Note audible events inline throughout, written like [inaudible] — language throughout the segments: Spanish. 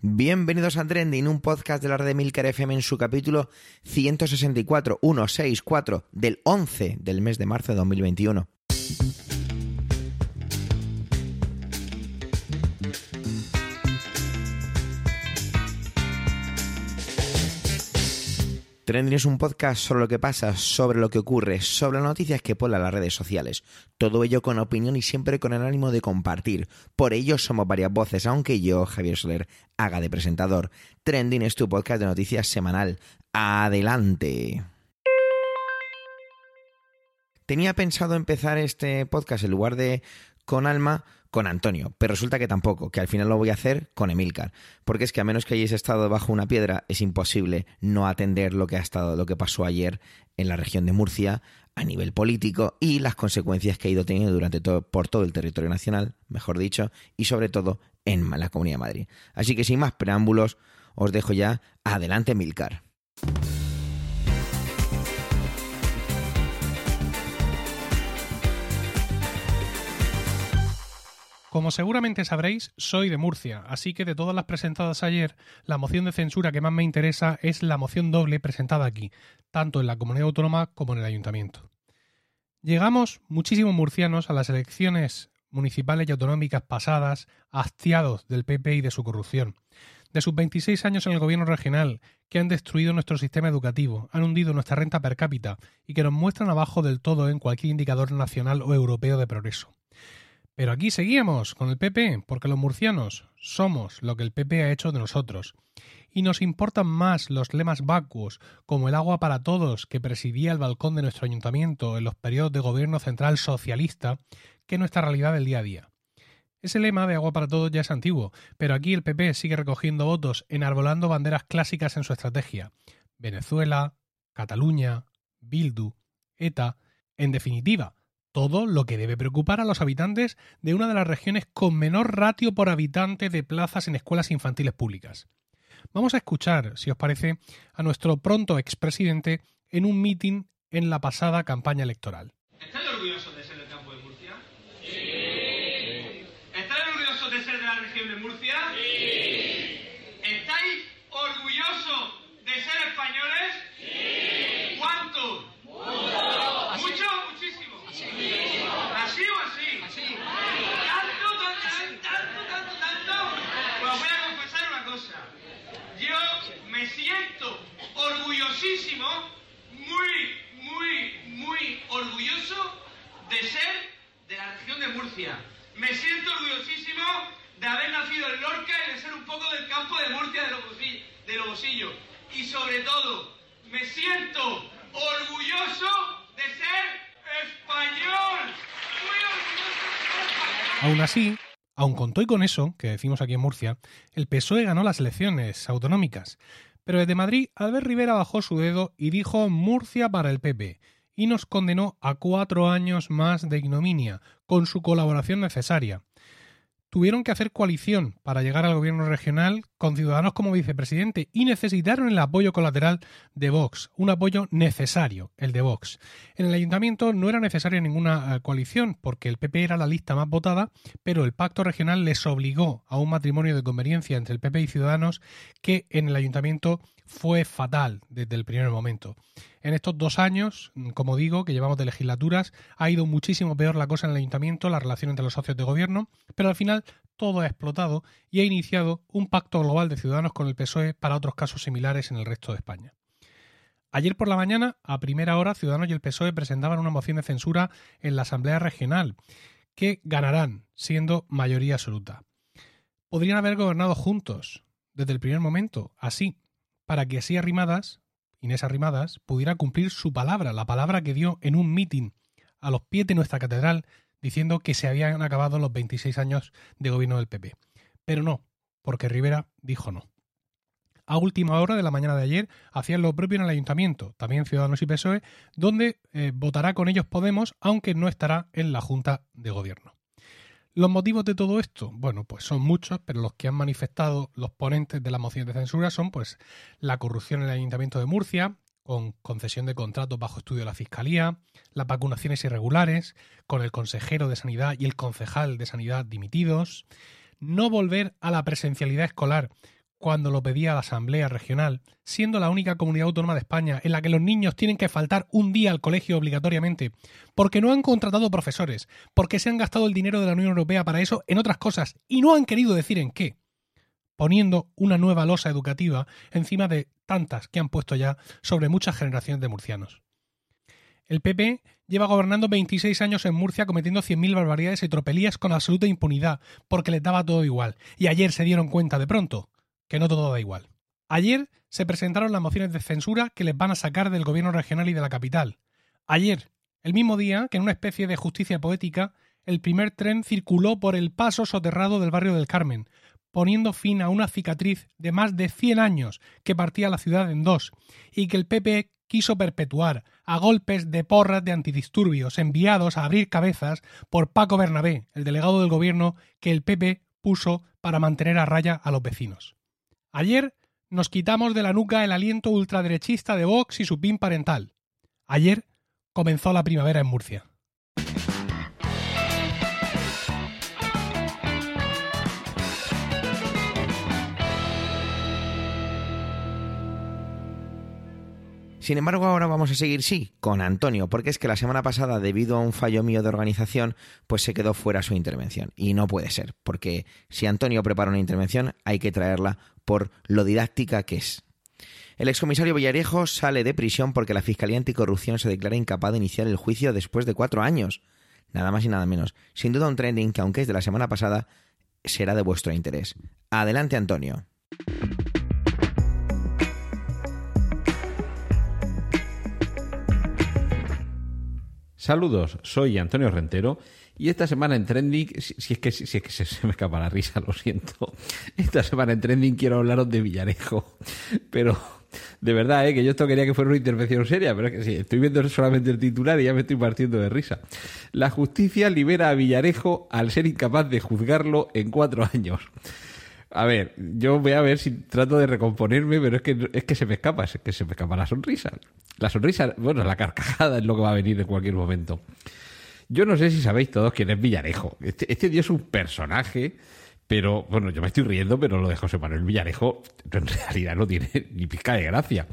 Bienvenidos a Trending, un podcast de la red de Milker FM en su capítulo 164, 164 del 11 del mes de marzo de 2021. Trending es un podcast sobre lo que pasa, sobre lo que ocurre, sobre las noticias que ponen las redes sociales. Todo ello con opinión y siempre con el ánimo de compartir. Por ello somos varias voces, aunque yo, Javier Soler, haga de presentador. Trending es tu podcast de noticias semanal. Adelante. Tenía pensado empezar este podcast en lugar de con Alma con Antonio, pero resulta que tampoco, que al final lo voy a hacer con Emilcar, porque es que a menos que hayáis estado bajo una piedra es imposible no atender lo que ha estado lo que pasó ayer en la región de Murcia a nivel político y las consecuencias que ha ido teniendo durante todo por todo el territorio nacional, mejor dicho, y sobre todo en la Comunidad de Madrid. Así que sin más preámbulos, os dejo ya adelante Emilcar. Como seguramente sabréis, soy de Murcia, así que de todas las presentadas ayer, la moción de censura que más me interesa es la moción doble presentada aquí, tanto en la comunidad autónoma como en el ayuntamiento. Llegamos muchísimos murcianos a las elecciones municipales y autonómicas pasadas hastiados del PP y de su corrupción, de sus 26 años en el gobierno regional, que han destruido nuestro sistema educativo, han hundido nuestra renta per cápita y que nos muestran abajo del todo en cualquier indicador nacional o europeo de progreso. Pero aquí seguíamos con el PP, porque los murcianos somos lo que el PP ha hecho de nosotros. Y nos importan más los lemas vacuos, como el agua para todos que presidía el balcón de nuestro ayuntamiento en los periodos de gobierno central socialista, que nuestra realidad del día a día. Ese lema de agua para todos ya es antiguo, pero aquí el PP sigue recogiendo votos enarbolando banderas clásicas en su estrategia. Venezuela, Cataluña, Bildu, ETA, en definitiva, todo lo que debe preocupar a los habitantes de una de las regiones con menor ratio por habitante de plazas en escuelas infantiles públicas. Vamos a escuchar, si os parece, a nuestro pronto expresidente en un mitin en la pasada campaña electoral. ¿Estáis orgullosos de ser del campo de Murcia? Sí. ¿Estáis orgullosos de ser de la región de Murcia? Sí. ¿Estáis orgullosos de ser españoles? Sí. ¿Cuántos? Muchos. ¿Muchos? Muchísimos. ¿Así o así? Así. ¿Tanto, tanto, tanto, tanto, tanto? Pues os voy a confesar una cosa. Yo me siento orgullosísimo, muy, muy, muy orgulloso de ser de la región de Murcia. Me siento orgullosísimo de haber nacido en Lorca y de ser un poco del campo de Murcia de Lobosillo. Y sobre todo, me siento orgulloso de ser español. Muy orgulloso de ser español. Aún así, aun con y con eso, que decimos aquí en Murcia, el PSOE ganó las elecciones autonómicas. Pero desde Madrid, Albert Rivera bajó su dedo y dijo Murcia para el PP, y nos condenó a cuatro años más de ignominia, con su colaboración necesaria. Tuvieron que hacer coalición para llegar al gobierno regional con Ciudadanos como vicepresidente y necesitaron el apoyo colateral de Vox, un apoyo necesario, el de Vox. En el ayuntamiento no era necesaria ninguna eh, coalición porque el PP era la lista más votada, pero el pacto regional les obligó a un matrimonio de conveniencia entre el PP y Ciudadanos que en el ayuntamiento fue fatal desde el primer momento. En estos dos años, como digo, que llevamos de legislaturas, ha ido muchísimo peor la cosa en el ayuntamiento, la relación entre los socios de gobierno, pero al final todo ha explotado y ha iniciado un pacto global de ciudadanos con el PSOE para otros casos similares en el resto de España. Ayer por la mañana, a primera hora, Ciudadanos y el PSOE presentaban una moción de censura en la Asamblea Regional, que ganarán, siendo mayoría absoluta. Podrían haber gobernado juntos, desde el primer momento, así, para que así Arrimadas, Inés Arrimadas, pudiera cumplir su palabra, la palabra que dio en un mitin a los pies de nuestra catedral, diciendo que se habían acabado los 26 años de gobierno del PP. Pero no, porque Rivera dijo no. A última hora de la mañana de ayer hacían lo propio en el ayuntamiento, también Ciudadanos y PSOE, donde eh, votará con ellos Podemos, aunque no estará en la Junta de Gobierno. ¿Los motivos de todo esto? Bueno, pues son muchos, pero los que han manifestado los ponentes de la moción de censura son pues la corrupción en el Ayuntamiento de Murcia, con concesión de contratos bajo estudio de la Fiscalía, las vacunaciones irregulares, con el consejero de Sanidad y el concejal de Sanidad dimitidos, no volver a la presencialidad escolar cuando lo pedía la Asamblea Regional, siendo la única comunidad autónoma de España en la que los niños tienen que faltar un día al colegio obligatoriamente, porque no han contratado profesores, porque se han gastado el dinero de la Unión Europea para eso en otras cosas y no han querido decir en qué, poniendo una nueva losa educativa encima de tantas que han puesto ya sobre muchas generaciones de murcianos. El PP lleva gobernando 26 años en Murcia cometiendo 100.000 barbaridades y tropelías con absoluta impunidad, porque les daba todo igual, y ayer se dieron cuenta de pronto que no todo da igual. Ayer se presentaron las mociones de censura que les van a sacar del gobierno regional y de la capital. Ayer, el mismo día que en una especie de justicia poética, el primer tren circuló por el paso soterrado del barrio del Carmen, poniendo fin a una cicatriz de más de 100 años que partía la ciudad en dos, y que el PP quiso perpetuar a golpes de porras de antidisturbios enviados a abrir cabezas por Paco Bernabé, el delegado del gobierno que el PP puso para mantener a raya a los vecinos. Ayer nos quitamos de la nuca el aliento ultraderechista de Vox y su PIN parental. Ayer comenzó la primavera en Murcia. Sin embargo, ahora vamos a seguir, sí, con Antonio, porque es que la semana pasada, debido a un fallo mío de organización, pues se quedó fuera su intervención. Y no puede ser, porque si Antonio prepara una intervención, hay que traerla por lo didáctica que es. El excomisario Villarejo sale de prisión porque la Fiscalía Anticorrupción se declara incapaz de iniciar el juicio después de cuatro años. Nada más y nada menos. Sin duda un trending que, aunque es de la semana pasada, será de vuestro interés. Adelante, Antonio. Saludos, soy Antonio Rentero y esta semana en Trending, si, es que, se, me escapa la risa, lo siento, esta semana en Trending quiero hablaros de Villarejo, pero de verdad, ¿eh? que yo esto quería que fuera una intervención seria, pero es que sí, estoy viendo solamente el titular y ya me estoy partiendo de risa. La justicia libera a Villarejo al ser incapaz de juzgarlo en cuatro años. A ver, yo voy a ver si trato de recomponerme, pero es que, es que se me escapa, es que se me escapa la sonrisa. La sonrisa, bueno, la carcajada es lo que va a venir en cualquier momento. Yo no sé si sabéis todos quién es Villarejo. Este, este tío es un personaje, pero bueno, yo me estoy riendo, pero lo de José Manuel Villarejo en realidad no tiene [laughs] ni pizca de gracia.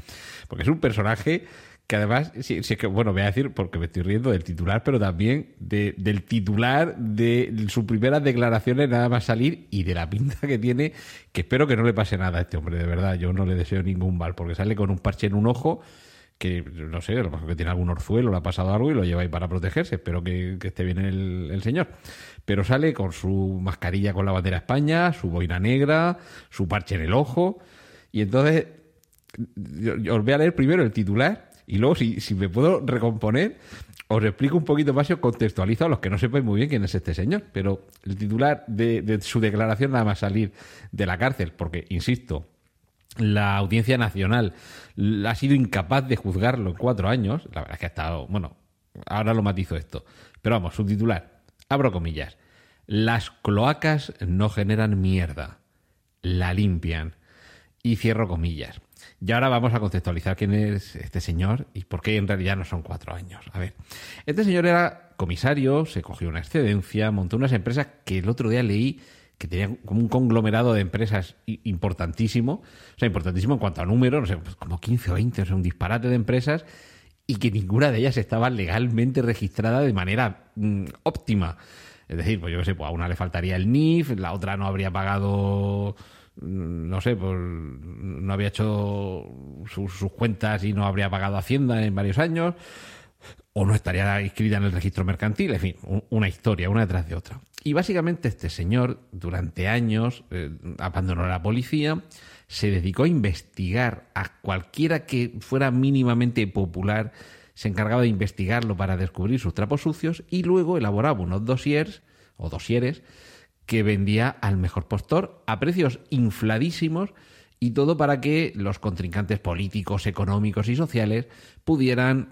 Porque es un personaje que además, sí, sí, que, bueno, voy a decir, porque me estoy riendo del titular, pero también de, del titular de sus primeras declaraciones nada más salir y de la pinta que tiene, que espero que no le pase nada a este hombre, de verdad, yo no le deseo ningún mal, porque sale con un parche en un ojo, que no sé, a lo mejor que tiene algún orzuelo, le ha pasado algo y lo lleva ahí para protegerse, espero que, esté bien el señor. Pero sale con su mascarilla con la bandera España, su boina negra, su parche en el ojo, y entonces, yo os voy a leer primero el titular y luego, si, me puedo recomponer, os explico un poquito más y os contextualizo a los que no sepáis muy bien quién es este señor. Pero el titular de, su declaración nada más salir de la cárcel, porque, insisto, la Audiencia Nacional ha sido incapaz de juzgarlo en cuatro años. La verdad es que ha estado, bueno, ahora lo matizo esto. Pero vamos, su titular, abro comillas. Las cloacas no generan mierda, la limpian. Y cierro comillas. Y ahora vamos a contextualizar quién es este señor y por qué en realidad no son cuatro años. A ver, este señor era comisario, se cogió una excedencia, montó unas empresas que el otro día leí que tenían como un conglomerado de empresas importantísimo, o sea, importantísimo en cuanto a números, no sé, pues como 15 o 20, o sea, un disparate de empresas y que ninguna de ellas estaba legalmente registrada de manera mm, óptima. Es decir, pues yo qué sé, pues a una le faltaría el NIF, la otra no habría pagado no sé, pues no había hecho sus, cuentas y no habría pagado Hacienda en varios años, o no estaría inscrita en el registro mercantil, en fin, una historia, una detrás de otra. Y básicamente este señor, durante años, eh, abandonó la policía, se dedicó a investigar a cualquiera que fuera mínimamente popular, se encargaba de investigarlo para descubrir sus trapos sucios y luego elaboraba unos dossiers o dosieres que vendía al mejor postor a precios infladísimos y todo para que los contrincantes políticos, económicos y sociales pudieran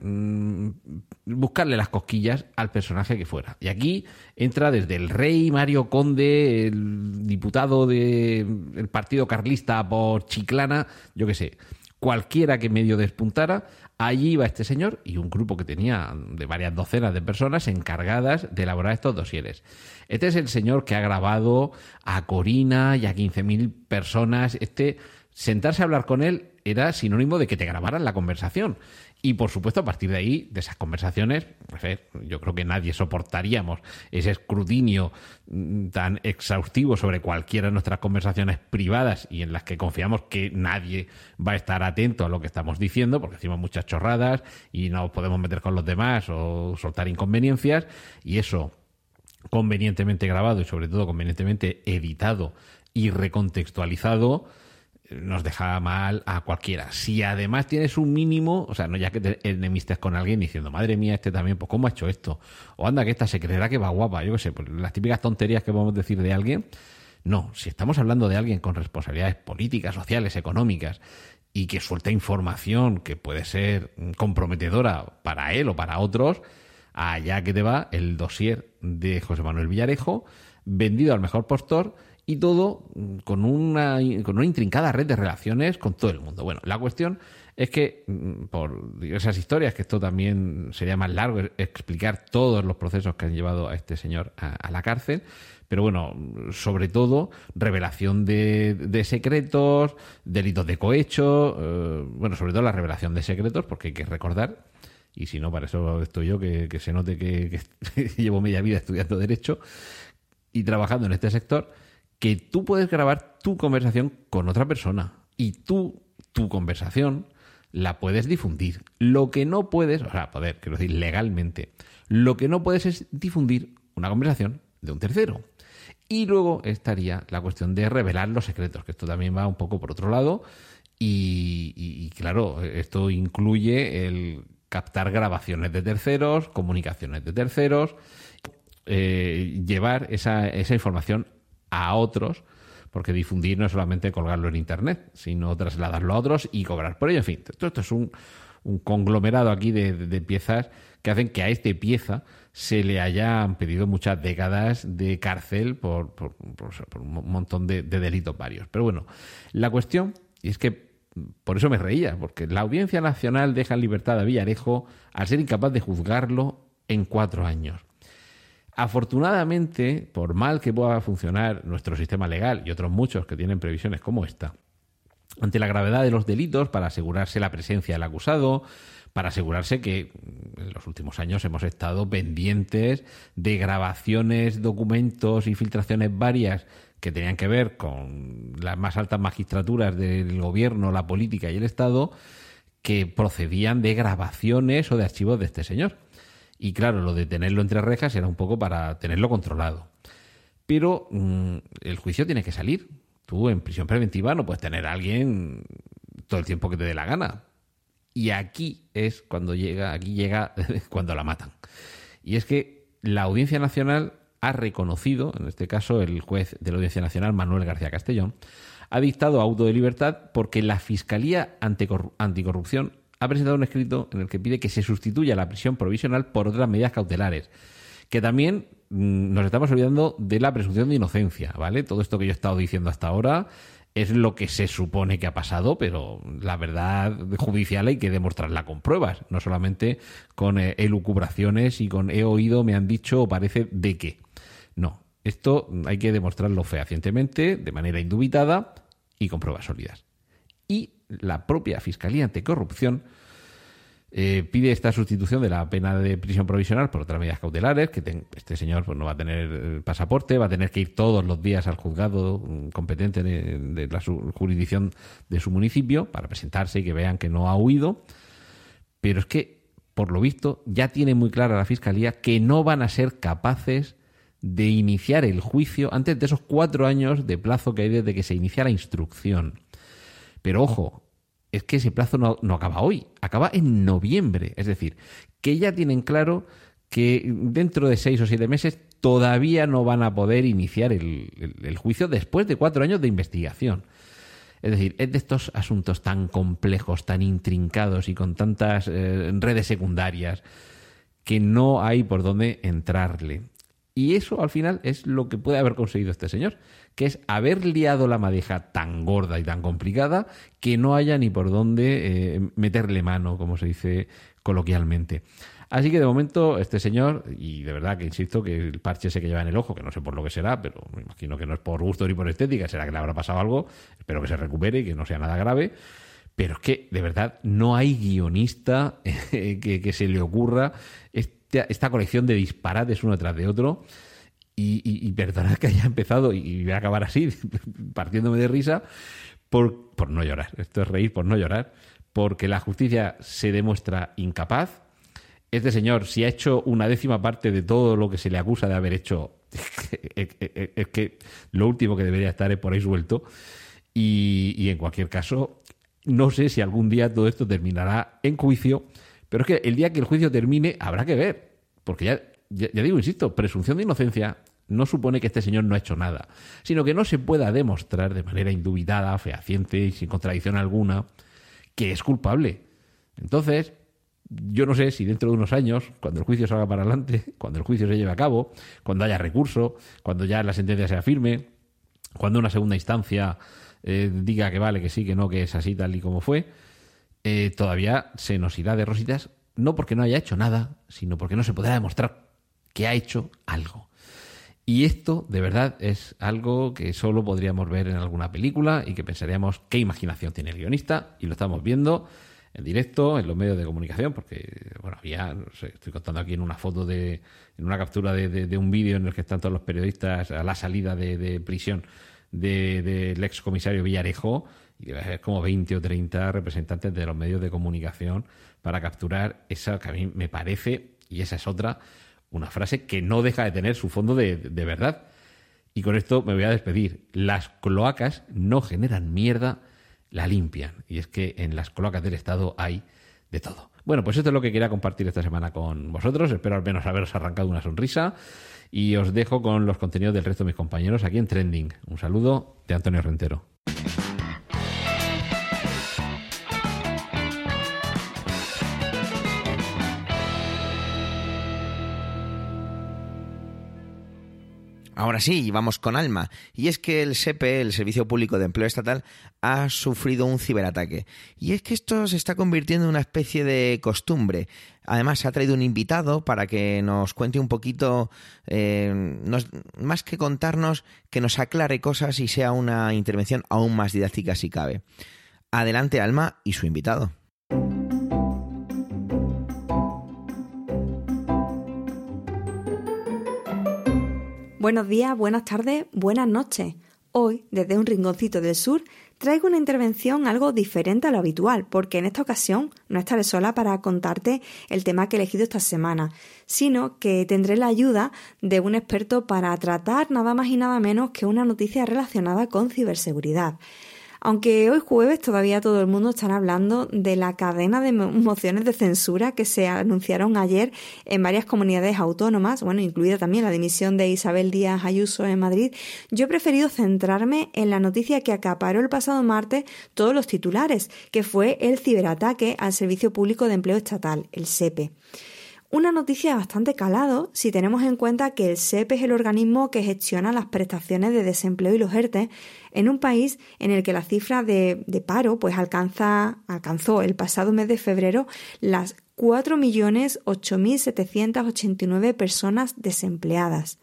mm, buscarle las cosquillas al personaje que fuera. Y aquí entra desde el rey Mario Conde, el diputado del partido carlista por Chiclana, yo qué sé, cualquiera que medio despuntara, allí iba este señor y un grupo que tenía de varias docenas de personas encargadas de elaborar estos dosieres. Este es el señor que ha grabado a Corina y a 15.000 personas. Este, sentarse a hablar con él era sinónimo de que te grabaran la conversación. Y por supuesto, a partir de ahí, de esas conversaciones, yo creo que nadie soportaríamos ese escrutinio mm, tan exhaustivo sobre cualquiera de nuestras conversaciones privadas y en las que confiamos que nadie va a estar atento a lo que estamos diciendo, porque decimos muchas chorradas y no podemos meter con los demás o soltar inconveniencias. Y eso, convenientemente grabado y sobre todo convenientemente editado y recontextualizado, nos deja mal a cualquiera. Si además tienes un mínimo, o sea, no ya que te enemistes con alguien diciendo, madre mía, este también, pues ¿cómo ha hecho esto? O anda, que esta se creerá que va guapa, yo qué sé, pues las típicas tonterías que podemos decir de alguien. No, si estamos hablando de alguien con responsabilidades políticas, sociales, económicas, y que suelta información que puede ser comprometedora para él o para otros, allá que te va el dossier de José Manuel Villarejo, vendido al mejor postor, y todo con una, con una intrincada red de relaciones con todo el mundo. Bueno, la cuestión es que, mm, por esas historias, que esto también sería más largo explicar todos los procesos que han llevado a este señor a, la cárcel, pero bueno, sobre todo revelación de, secretos, delitos de cohecho, eh, bueno, sobre todo la revelación de secretos, porque hay que recordar, y si no, para eso estoy yo, que, se note que [laughs] llevo media vida estudiando Derecho y trabajando en este sector, que tú puedes grabar tu conversación con otra persona y tú, tu conversación, la puedes difundir. Lo que no puedes, o sea, poder, quiero decir, legalmente, lo que no puedes es difundir una conversación de un tercero. Y luego estaría la cuestión de revelar los secretos, que esto también va un poco por otro lado. Y, claro, esto incluye el captar grabaciones de terceros, comunicaciones de terceros, eh, llevar esa, esa información a otros, porque difundir no es solamente colgarlo en Internet, sino trasladarlo a otros y cobrar por ello. En fin, todo esto es un, conglomerado aquí de, piezas que hacen que a esta pieza se le hayan pedido muchas décadas de cárcel por, un montón de, de, delitos varios. Pero bueno, la cuestión es que por eso me reía, porque la Audiencia Nacional deja en libertad a Villarejo al ser incapaz de juzgarlo en cuatro años. Afortunadamente, por mal que pueda funcionar nuestro sistema legal y otros muchos que tienen previsiones como esta, ante la gravedad de los delitos, para asegurarse la presencia del acusado, para asegurarse que en los últimos años hemos estado pendientes de grabaciones, documentos y filtraciones varias que tenían que ver con las más altas magistraturas del gobierno, la política y el Estado, que procedían de grabaciones o de archivos de este señor. Y claro, lo de tenerlo entre rejas era un poco para tenerlo controlado. Pero mm, el juicio tiene que salir. Tú en prisión preventiva no puedes tener a alguien todo el tiempo que te dé la gana. Y aquí es cuando llega, aquí llega [laughs] cuando la matan. Y es que la Audiencia Nacional ha reconocido, en este caso el juez de la Audiencia Nacional, Manuel García Castellón, ha dictado auto de libertad porque la Fiscalía Anticorrupción ha presentado un escrito en el que pide que se sustituya la prisión provisional por otras medidas cautelares. Que también mm, nos estamos olvidando de la presunción de inocencia, ¿vale? Todo esto que yo he estado diciendo hasta ahora es lo que se supone que ha pasado, pero la verdad judicial hay que demostrarla con pruebas, no solamente con eh, elucubraciones y con he oído, me han dicho o parece de qué. No, esto hay que demostrarlo fehacientemente, de manera indubitada y con pruebas sólidas. La propia Fiscalía Anticorrupción eh, pide esta sustitución de la pena de prisión provisional por otras medidas cautelares, que este señor pues, no va a tener eh, pasaporte, va a tener que ir todos los días al juzgado mm, competente de, la jurisdicción de su municipio para presentarse y que vean que no ha huido. Pero es que, por lo visto, ya tiene muy clara la Fiscalía que no van a ser capaces de iniciar el juicio antes de esos cuatro años de plazo que hay desde que se inicia la instrucción. Pero ojo, es que ese plazo no, acaba hoy, acaba en noviembre. Es decir, que ya tienen claro que dentro de seis o siete meses todavía no van a poder iniciar el, juicio después de cuatro años de investigación. Es decir, es de estos asuntos tan complejos, tan intrincados y con tantas eh, redes secundarias que no hay por dónde entrarle. Y eso al final es lo que puede haber conseguido este señor, que es haber liado la madeja tan gorda y tan complicada que no haya ni por dónde eh, meterle mano, como se dice coloquialmente. Así que de momento este señor, y de verdad que insisto que el parche ese que lleva en el ojo, que no sé por lo que será, pero me imagino que no es por gusto ni por estética, será que le habrá pasado algo, espero que se recupere y que no sea nada grave. Pero es que de verdad no hay guionista [laughs] que, que se le ocurra esta, colección de disparates uno detrás de otro. Y, y, perdonad que haya empezado y voy a acabar así, [laughs] partiéndome de risa, por, por no llorar. Esto es reír por no llorar, porque la justicia se demuestra incapaz. Este señor, si ha hecho una décima parte de todo lo que se le acusa de haber hecho, [laughs] es que, lo último que debería estar es por ahí suelto. Y, y en cualquier caso, no sé si algún día todo esto terminará en juicio pero es que el día que el juicio termine habrá que ver, porque ya, ya, digo, insisto, presunción de inocencia no supone que este señor no ha hecho nada, sino que no se pueda demostrar de manera indubitada, fehaciente y sin contradicción alguna que es culpable. Entonces, yo no sé si dentro de unos años, cuando el juicio salga para adelante, [laughs] cuando el juicio se lleve a cabo, cuando haya recurso, cuando ya la sentencia sea firme, cuando una segunda instancia eh, diga que vale, que sí, que no, que es así tal y como fue, eh, todavía se nos irá de rositas, no porque no haya hecho nada, sino porque no se podrá demostrar que ha hecho algo. Y esto, de verdad, es algo que solo podríamos ver en alguna película y que pensaríamos qué imaginación tiene el guionista, y lo estamos viendo en directo, en los medios de comunicación, porque, bueno, ya estoy contando aquí en una foto de, en una captura de, un vídeo en el que están todos los periodistas a la salida de, prisión del ex comisario Villarejo, y debe haber como 20 o 30 representantes de los medios de comunicación para capturar esa que a mí me parece, y esa es otra, una frase que no deja de tener su fondo de, de verdad. Y con esto me voy a despedir. Las cloacas no generan mierda, la limpian. Y es que en las cloacas del Estado hay de todo. Bueno, pues esto es lo que quería compartir esta semana con vosotros. Espero al menos haberos arrancado una sonrisa. Y os dejo con los contenidos del resto de mis compañeros aquí en Trending. Un saludo de Antonio Rentero. Ahora sí, vamos con Alma. Y es que el SEPE, el Servicio Público de Empleo Estatal, ha sufrido un ciberataque. Y es que esto se está convirtiendo en una especie de costumbre. Además, se ha traído un invitado para que nos cuente un poquito, eh, más que contarnos, que nos aclare cosas y sea una intervención aún más didáctica si cabe. Adelante, Alma, y su invitado. Buenos días, buenas tardes, buenas noches. Hoy, desde un rinconcito del sur, traigo una intervención algo diferente a lo habitual, porque en esta ocasión no estaré sola para contarte el tema que he elegido esta semana, sino que tendré la ayuda de un experto para tratar nada más y nada menos que una noticia relacionada con ciberseguridad. Aunque hoy jueves todavía todo el mundo está hablando de la cadena de mociones de censura que se anunciaron ayer en varias comunidades autónomas, bueno, incluida también la dimisión de Isabel Díaz Ayuso en Madrid, yo he preferido centrarme en la noticia que acaparó el pasado martes todos los titulares, que fue el ciberataque al Servicio Público de Empleo Estatal, el SEPE. Una noticia bastante calado si tenemos en cuenta que el SEP es el organismo que gestiona las prestaciones de desempleo y los ERTE en un país en el que la cifra de, paro pues alcanza, alcanzó el pasado mes de febrero las 4.8.789 personas desempleadas.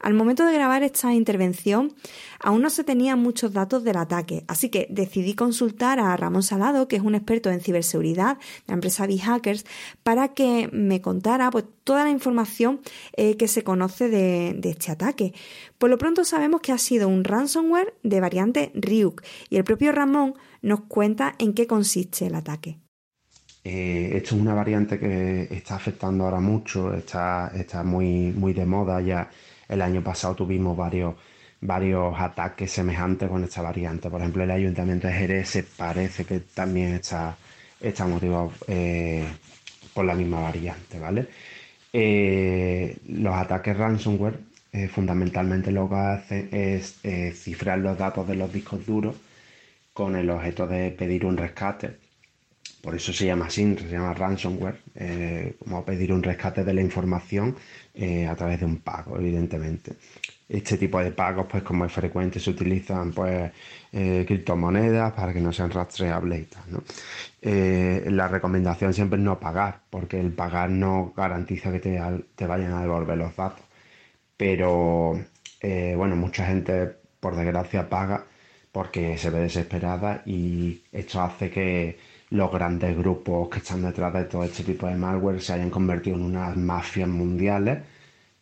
Al momento de grabar esta intervención, aún no se tenían muchos datos del ataque, así que decidí consultar a Ramón Salado, que es un experto en ciberseguridad de la empresa B-Hackers, para que me contara pues, toda la información eh, que se conoce de, este ataque. Por lo pronto sabemos que ha sido un ransomware de variante Ryuk y el propio Ramón nos cuenta en qué consiste el ataque. Eh, esto es una variante que está afectando ahora mucho, está, muy de moda ya el año pasado tuvimos varios, varios ataques semejantes con esta variante. Por ejemplo, el Ayuntamiento de Jerez se parece que también está, está motivado eh, por la misma variante, ¿vale? Eh, los ataques ransomware eh, fundamentalmente lo que hacen es cifrar los datos de los discos duros con el objeto de pedir un rescate por eso se llama así, se llama ransomware, como pedir un rescate de la información a través de un pago, evidentemente este tipo de pagos, pues como es frecuente, se utilizan pues eh, criptomonedas para que no sean rastreables y tal. ¿no? Eh, la recomendación siempre es no pagar, porque el pagar no garantiza que te, vayan a devolver los datos. Pero eh, bueno, mucha gente por desgracia paga porque se ve desesperada y esto hace que los grandes grupos que están detrás de todo este tipo de malware se hayan convertido en unas mafias mundiales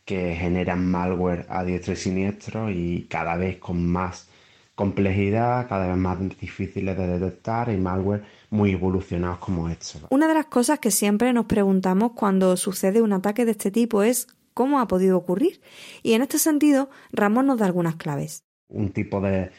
que generan malware a diestro y siniestro y cada vez con más complejidad, cada vez más difíciles de detectar y malware muy evolucionados como estos. Una de las cosas que siempre nos preguntamos cuando sucede un ataque de este tipo es cómo ha podido ocurrir. Y en este sentido, Ramón nos da algunas claves. Un tipo de,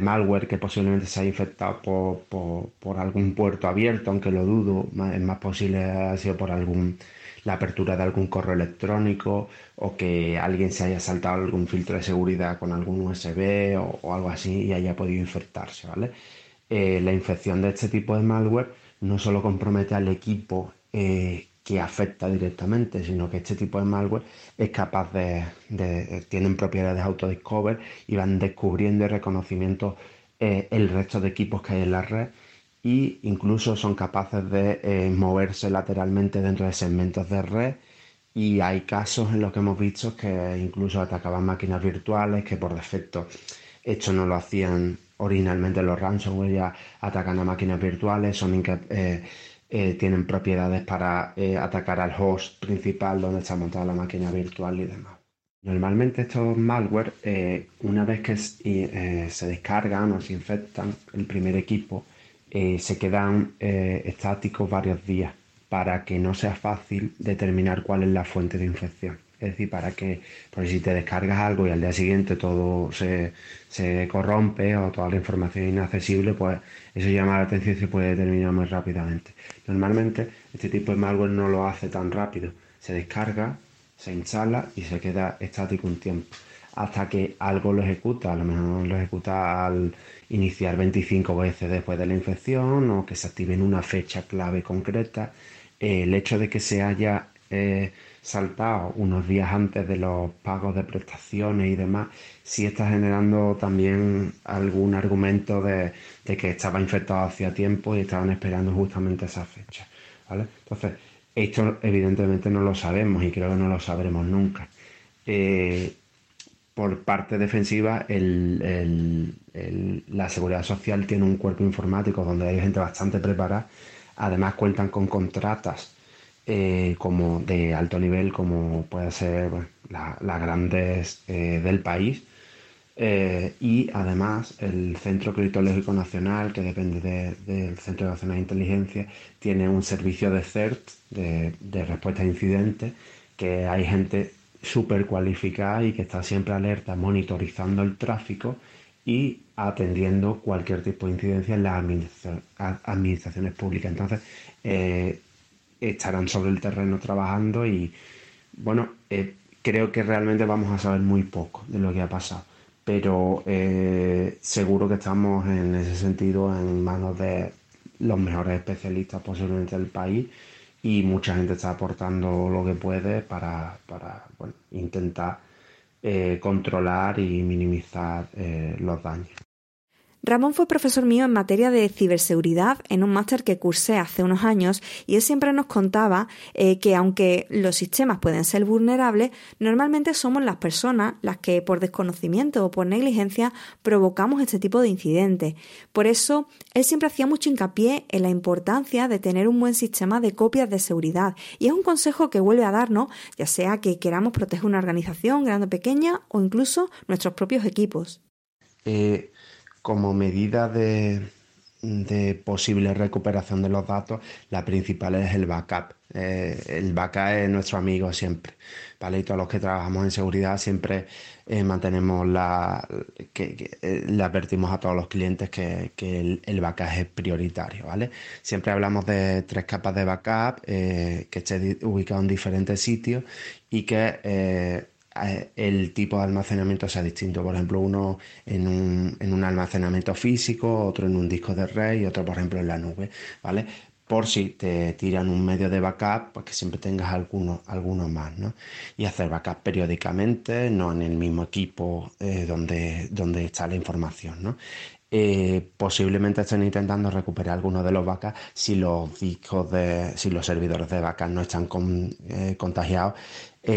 malware que posiblemente se haya infectado por, por, algún puerto abierto, aunque lo dudo, es más posible ha sido por algún la apertura de algún correo electrónico o que alguien se haya saltado algún filtro de seguridad con algún USB o, algo así y haya podido infectarse, ¿vale? Eh, la infección de este tipo de malware no solo compromete al equipo eh, que afecta directamente, sino que este tipo de malware es capaz de, tienen propiedades autodiscover y van descubriendo y reconocimiento eh, el resto de equipos que hay en la red y incluso son capaces de eh, moverse lateralmente dentro de segmentos de red. Y hay casos en los que hemos visto que incluso atacaban máquinas virtuales que por defecto esto no lo hacían originalmente los ransomware ya atacan a máquinas virtuales son eh, eh, tienen propiedades para atacar al host principal donde está montada la máquina virtual y demás Normalmente estos malware, una vez que se descargan o se infectan el primer equipo, eh, se quedan eh, estáticos varios días para que no sea fácil determinar cuál es la fuente de infección. Es decir, para que, por si te descargas algo y al día siguiente todo se, corrompe o toda la información es inaccesible, pues eso llama la atención y se puede determinar muy rápidamente. Normalmente este tipo de malware no lo hace tan rápido. Se descarga, se instala y se queda estático un tiempo. Hasta que algo lo ejecuta, a lo mejor lo ejecuta al iniciar 25 veces después de la infección o que se active en una fecha clave concreta. El hecho de que se haya eh, saltado unos días antes de los pagos de prestaciones y demás, sí está generando también algún argumento de, que estaba infectado hacía tiempo y estaban esperando justamente esa fecha. ¿vale? Entonces, esto evidentemente no lo sabemos y creo que no lo sabremos nunca. Eh, por parte defensiva, la seguridad social tiene un cuerpo informático donde hay gente bastante preparada. Además, cuentan con contratas eh, como de alto nivel, como puede ser las grandes eh, del país. Eh, y además, el Centro Criptológico Nacional, que depende del Centro Nacional de Inteligencia, tiene un servicio de CERT, de, de respuesta a incidentes, que hay gente súper cualificada y que está siempre alerta, monitorizando el tráfico y atendiendo cualquier tipo de incidencia en las administraciones públicas. Entonces, estarán sobre el terreno trabajando y, bueno, eh, creo que realmente vamos a saber muy poco de lo que ha pasado, pero eh, seguro que estamos en ese sentido en manos de los mejores especialistas posiblemente del país y mucha gente está aportando lo que puede para, intentar eh, controlar y minimizar los daños. Ramón fue profesor mío en materia de ciberseguridad en un máster que cursé hace unos años y él siempre nos contaba eh, que aunque los sistemas pueden ser vulnerables, normalmente somos las personas las que por desconocimiento o por negligencia provocamos este tipo de incidentes. Por eso, él siempre hacía mucho hincapié en la importancia de tener un buen sistema de copias de seguridad y es un consejo que vuelve a darnos, ya sea que queramos proteger una organización grande o pequeña o incluso nuestros propios equipos. Eh, como medida de, posible recuperación de los datos, la principal es el backup. Eh, el backup es nuestro amigo siempre, ¿vale? Y todos los que trabajamos en seguridad siempre eh, mantenemos la... que, eh, le advertimos a todos los clientes que, el, backup es prioritario, ¿vale? Siempre hablamos de tres capas de backup que esté ubicado en diferentes sitios y que el tipo de almacenamiento sea distinto. Por ejemplo, uno en un, en un, almacenamiento físico, otro en un disco de red y otro, por ejemplo, en la nube. ¿vale? por si te tiran un medio de backup, pues que siempre tengas algunos, algunos más, ¿no? Y hacer backup periódicamente, no en el mismo equipo eh, donde, donde está la información, ¿no? Eh, posiblemente estén intentando recuperar algunos de los backups si los discos de, si los servidores de backup no están eh, contagiados,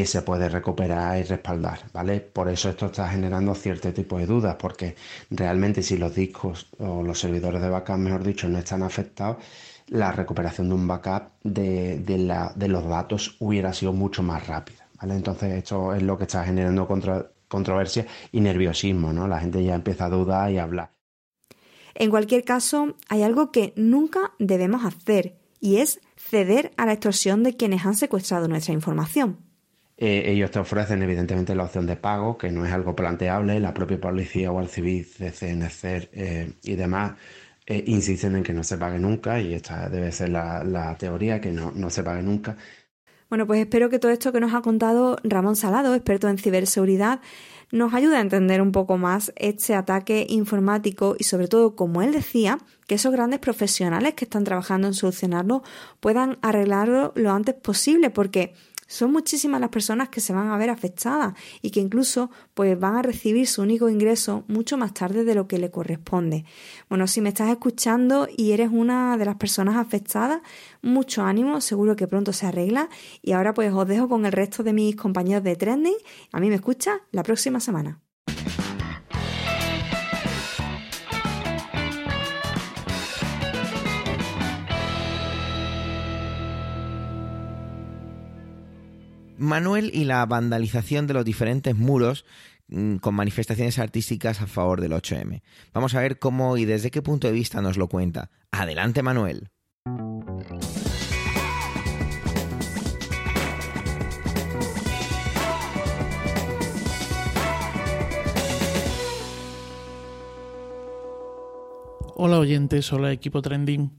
se puede recuperar y respaldar, ¿vale? Por eso esto está generando cierto tipo de dudas, porque realmente si los discos o los servidores de backup, mejor dicho, no están afectados, la recuperación de un backup de, de, los datos hubiera sido mucho más rápida. ¿vale? Entonces esto es lo que está generando controversia y nerviosismo. ¿no? La gente ya empieza a dudar y a hablar. En cualquier caso, hay algo que nunca debemos hacer y es ceder a la extorsión de quienes han secuestrado nuestra información. Eh, ellos te ofrecen evidentemente la opción de pago, que no es algo planteable, la propia policía o el civil, CNC y demás eh, insisten en que no se pague nunca y esta debe ser la, teoría, que no, no se pague nunca. Bueno, pues espero que todo esto que nos ha contado Ramón Salado, experto en ciberseguridad, nos ayude a entender un poco más este ataque informático y sobre todo, como él decía, que esos grandes profesionales que están trabajando en solucionarlo puedan arreglarlo lo antes posible, porque son muchísimas las personas que se van a ver afectadas y que incluso pues van a recibir su único ingreso mucho más tarde de lo que le corresponde. Bueno, si me estás escuchando y eres una de las personas afectadas, mucho ánimo, seguro que pronto se arregla y ahora pues os dejo con el resto de mis compañeros de trending. A mí me escucha la próxima semana. Manuel y la vandalización de los diferentes muros mm, con manifestaciones artísticas a favor del 8M. Vamos a ver cómo y desde qué punto de vista nos lo cuenta. Adelante, Manuel. Hola oyentes, hola equipo trending.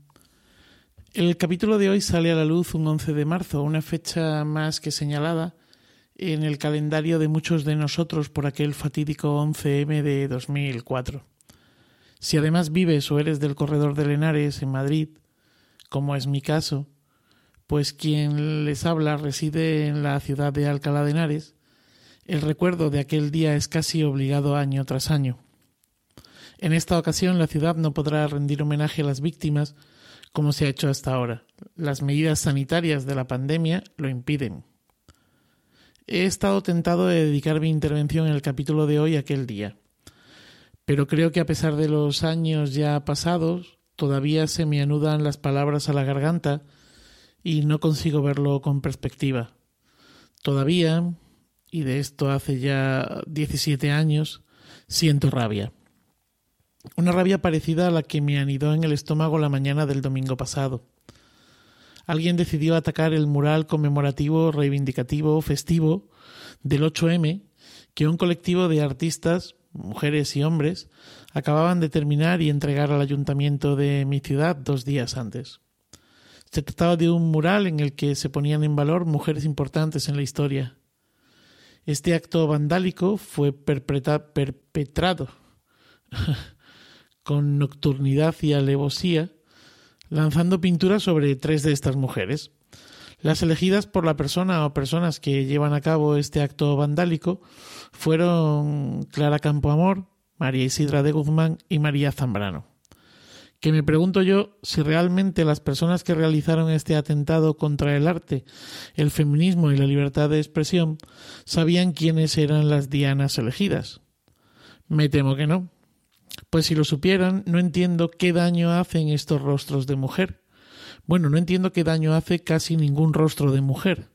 El capítulo de hoy sale a la luz un 11 de marzo, una fecha más que señalada en el calendario de muchos de nosotros por aquel fatídico 11M de 2004. Si además vives o eres del corredor de Lenares en Madrid, como es mi caso, pues quien les habla reside en la ciudad de Alcalá de Henares, el recuerdo de aquel día es casi obligado año tras año. En esta ocasión la ciudad no podrá rendir homenaje a las víctimas como se ha hecho hasta ahora. Las medidas sanitarias de la pandemia lo impiden. He estado tentado de dedicar mi intervención en el capítulo de hoy a aquel día, pero creo que a pesar de los años ya pasados, todavía se me anudan las palabras a la garganta y no consigo verlo con perspectiva. Todavía, y de esto hace ya 17 años, siento rabia. Una rabia parecida a la que me anidó en el estómago la mañana del domingo pasado. Alguien decidió atacar el mural conmemorativo, reivindicativo, festivo del 8M que un colectivo de artistas, mujeres y hombres, acababan de terminar y entregar al ayuntamiento de mi ciudad dos días antes. Se trataba de un mural en el que se ponían en valor mujeres importantes en la historia. Este acto vandálico fue perpetrado [laughs] con nocturnidad y alevosía, lanzando pinturas sobre tres de estas mujeres. Las elegidas por la persona o personas que llevan a cabo este acto vandálico fueron Clara Campoamor, María Isidra de Guzmán y María Zambrano. Que me pregunto yo si realmente las personas que realizaron este atentado contra el arte, el feminismo y la libertad de expresión sabían quiénes eran las dianas elegidas. Me temo que no. Pues si lo supieran, no entiendo qué daño hacen estos rostros de mujer. Bueno, no entiendo qué daño hace casi ningún rostro de mujer.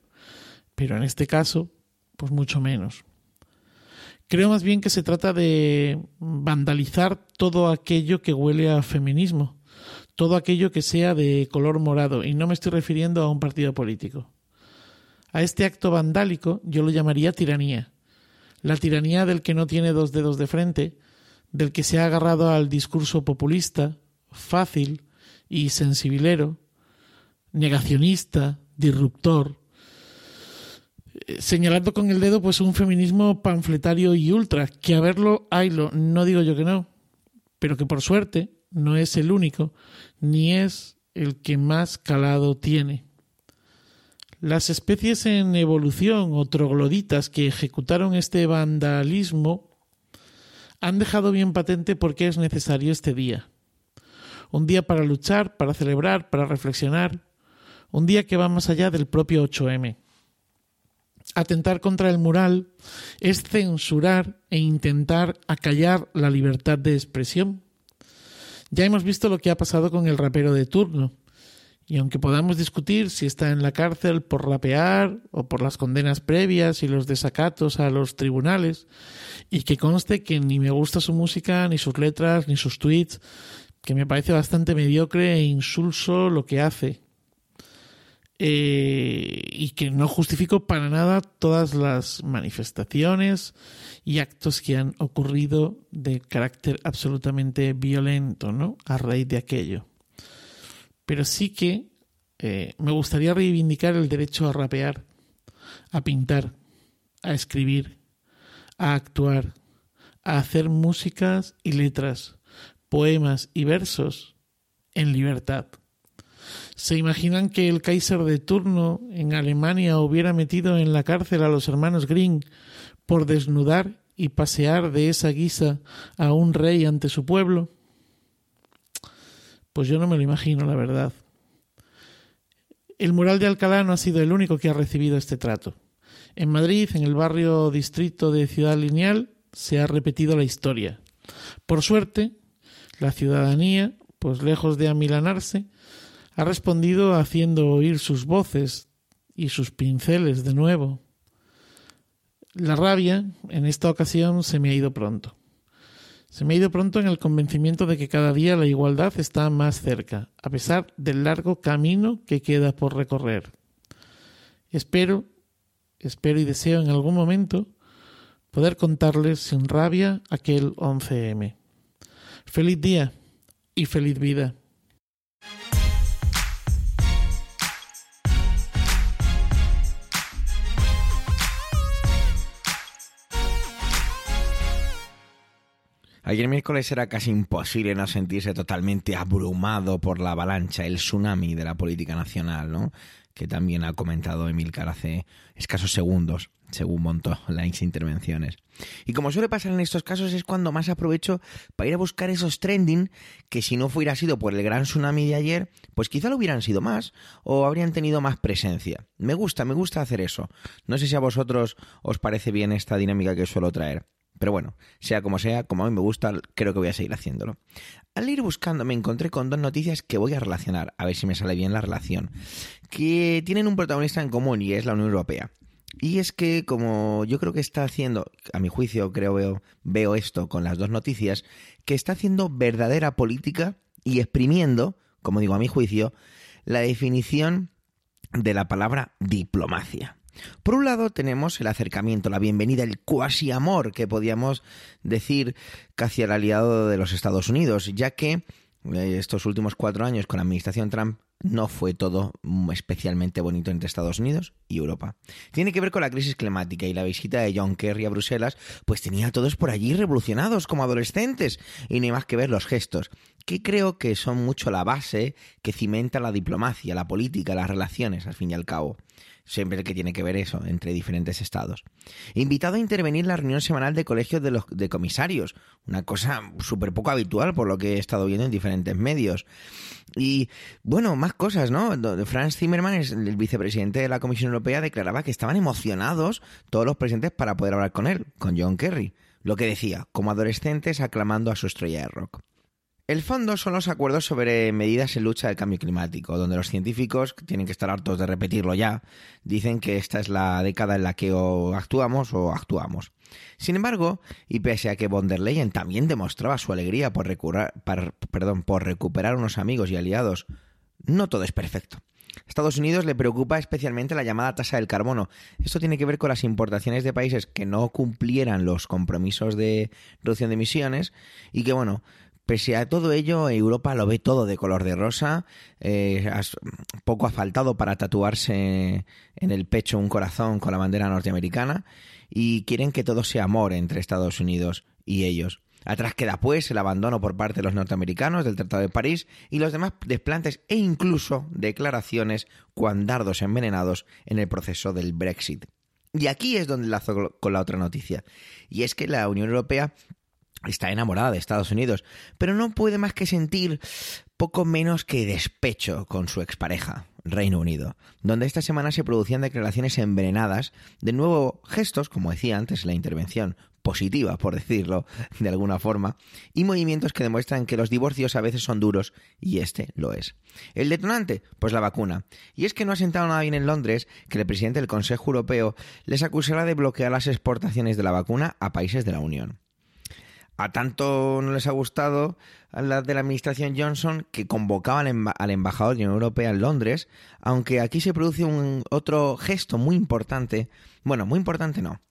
Pero en este caso, pues mucho menos. Creo más bien que se trata de vandalizar todo aquello que huele a feminismo, todo aquello que sea de color morado, y no me estoy refiriendo a un partido político. A este acto vandálico yo lo llamaría tiranía. La tiranía del que no tiene dos dedos de frente, del que se ha agarrado al discurso populista, fácil y sensibilero, negacionista, disruptor, eh, señalando con el dedo pues un feminismo panfletario y ultra, que a verlo haylo, no digo yo que no, pero que por suerte no es el único, ni es el que más calado tiene. Las especies en evolución o trogloditas que ejecutaron este vandalismo han dejado bien patente por qué es necesario este día. Un día para luchar, para celebrar, para reflexionar, un día que va más allá del propio 8M. Atentar contra el mural es censurar e intentar acallar la libertad de expresión. Ya hemos visto lo que ha pasado con el rapero de turno, y aunque podamos discutir si está en la cárcel por rapear o por las condenas previas y los desacatos a los tribunales, y que conste que ni me gusta su música, ni sus letras, ni sus tweets, que me parece bastante mediocre e insulso lo que hace, eh, y que no justifico para nada todas las manifestaciones y actos que han ocurrido de carácter absolutamente violento, ¿no? A raíz de aquello. Pero sí que eh, me gustaría reivindicar el derecho a rapear, a pintar, a escribir, a actuar, a hacer músicas y letras, poemas y versos en libertad. ¿Se imaginan que el Kaiser de turno en Alemania hubiera metido en la cárcel a los hermanos Green por desnudar y pasear de esa guisa a un rey ante su pueblo? Pues yo no me lo imagino, la verdad. El mural de Alcalá no ha sido el único que ha recibido este trato. En Madrid, en el barrio distrito de Ciudad Lineal, se ha repetido la historia. Por suerte, la ciudadanía, pues lejos de amilanarse, ha respondido haciendo oír sus voces y sus pinceles de nuevo. La rabia, en esta ocasión, se me ha ido pronto. Se me ha ido pronto en el convencimiento de que cada día la igualdad está más cerca, a pesar del largo camino que queda por recorrer. Espero, espero y deseo en algún momento poder contarles sin rabia aquel 11M. Feliz día y feliz vida. Ayer miércoles era casi imposible no sentirse totalmente abrumado por la avalancha, el tsunami de la política nacional, ¿no? Que también ha comentado Emilcar hace escasos segundos, según montó las intervenciones. Y como suele pasar en estos casos, es cuando más aprovecho para ir a buscar esos trending que si no fuera sido por el gran tsunami de ayer, pues quizá lo hubieran sido más o habrían tenido más presencia. Me gusta, me gusta hacer eso. No sé si a vosotros os parece bien esta dinámica que suelo traer. Pero bueno, sea como sea, como a mí me gusta, creo que voy a seguir haciéndolo. Al ir buscando me encontré con dos noticias que voy a relacionar, a ver si me sale bien la relación, que tienen un protagonista en común y es la Unión Europea. Y es que como yo creo que está haciendo, a mi juicio creo veo, veo esto con las dos noticias, que está haciendo verdadera política y exprimiendo, como digo a mi juicio, la definición de la palabra diplomacia. Por un lado tenemos el acercamiento, la bienvenida, el cuasi amor que podíamos decir casi al aliado de los Estados Unidos, ya que eh, estos últimos cuatro años con la administración Trump no fue todo especialmente bonito entre Estados Unidos y Europa. Tiene que ver con la crisis climática y la visita de John Kerry a Bruselas, pues tenía a todos por allí revolucionados como adolescentes y hay más que ver los gestos, que creo que son mucho la base que cimenta la diplomacia, la política, las relaciones, al fin y al cabo siempre que tiene que ver eso, entre diferentes estados. Invitado a intervenir en la reunión semanal de colegios de, los, de comisarios, una cosa súper poco habitual por lo que he estado viendo en diferentes medios. Y bueno, más cosas, ¿no? Franz Zimmermann, el vicepresidente de la Comisión Europea, declaraba que estaban emocionados todos los presentes para poder hablar con él, con John Kerry. Lo que decía, como adolescentes aclamando a su estrella de rock. El fondo son los acuerdos sobre medidas en lucha del cambio climático, donde los científicos, tienen que estar hartos de repetirlo ya, dicen que esta es la década en la que o actuamos o actuamos. Sin embargo, y pese a que von der Leyen también demostraba su alegría por, perdón, por recuperar unos amigos y aliados, no todo es perfecto. A Estados Unidos le preocupa especialmente la llamada tasa del carbono. Esto tiene que ver con las importaciones de países que no cumplieran los compromisos de reducción de emisiones y que, bueno, Pese a todo ello, Europa lo ve todo de color de rosa. Eh, poco ha faltado para tatuarse en el pecho un corazón con la bandera norteamericana y quieren que todo sea amor entre Estados Unidos y ellos. Atrás queda pues el abandono por parte de los norteamericanos del Tratado de París y los demás desplantes e incluso declaraciones cuandardos envenenados en el proceso del Brexit. Y aquí es donde lazo con la otra noticia. Y es que la Unión Europea está enamorada de Estados Unidos, pero no puede más que sentir poco menos que despecho con su expareja, Reino Unido, donde esta semana se producían declaraciones envenenadas, de nuevo gestos, como decía antes la intervención, positiva, por decirlo de alguna forma, y movimientos que demuestran que los divorcios a veces son duros, y este lo es. El detonante, pues la vacuna. Y es que no ha sentado nada bien en Londres que el presidente del Consejo Europeo les acusara de bloquear las exportaciones de la vacuna a países de la Unión. A tanto no les ha gustado a la de la administración Johnson que convocaba al, embajador de la Unión Europea en Londres, aunque aquí se produce un otro gesto muy importante, bueno, muy importante no,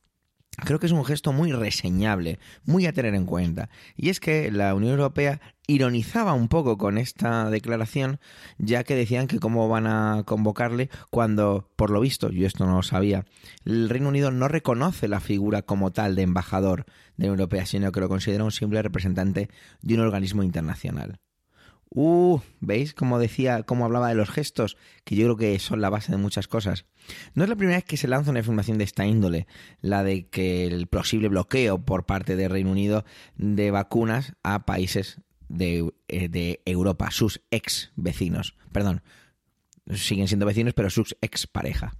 creo que es un gesto muy reseñable, muy a tener en cuenta. Y es que la Unión Europea ironizaba un poco con esta declaración, ya que decían que cómo van a convocarle cuando, por lo visto, yo esto no lo sabía, el Reino Unido no reconoce la figura como tal de embajador de la Unión Europea, sino que lo considera un simple representante de un organismo internacional. Uh, ¿veis cómo decía, cómo hablaba de los gestos? Que yo creo que son la base de muchas cosas. No es la primera vez que se lanza una información de esta índole, la de que el posible bloqueo por parte del Reino Unido de vacunas a países de, eh, de Europa, sus ex vecinos. Perdón, siguen siendo vecinos, pero sus ex pareja.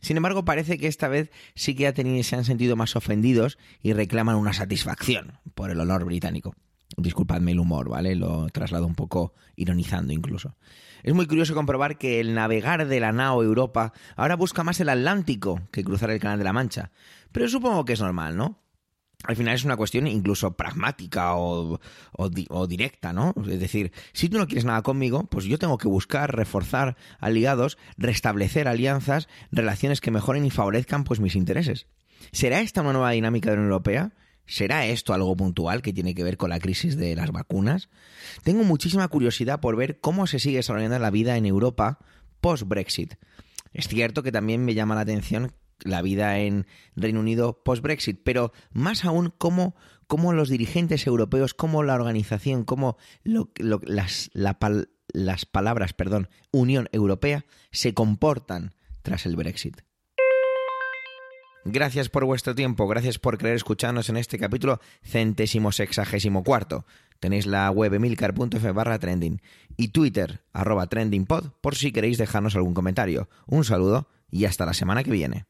Sin embargo, parece que esta vez sí que ha tenido, se han sentido más ofendidos y reclaman una satisfacción por el honor británico. Disculpadme el humor, ¿vale? Lo traslado un poco ironizando incluso. Es muy curioso comprobar que el navegar de la nao Europa ahora busca más el Atlántico que cruzar el Canal de la Mancha. Pero supongo que es normal, ¿no? Al final es una cuestión incluso pragmática o, directa, ¿no? Es decir, si tú no quieres nada conmigo, pues yo tengo que buscar, reforzar aliados, restablecer alianzas, relaciones que mejoren y favorezcan pues mis intereses. ¿Será esta una nueva dinámica de la Unión Europea? ¿Será esto algo puntual que tiene que ver con la crisis de las vacunas? Tengo muchísima curiosidad por ver cómo se sigue desarrollando la vida en Europa post-Brexit. Es cierto que también me llama la atención la vida en Reino Unido post-Brexit, pero más aún cómo, los dirigentes europeos, cómo la organización, cómo las, las palabras, perdón, Unión Europea se comportan tras el Brexit. Gracias por vuestro tiempo, gracias por querer escucharnos en este capítulo centésimo sexagésimo cuarto. Tenéis la web emilcar.f barra trending y Twitter arroba trendingpod por si queréis dejarnos algún comentario. Un saludo y hasta la semana que viene.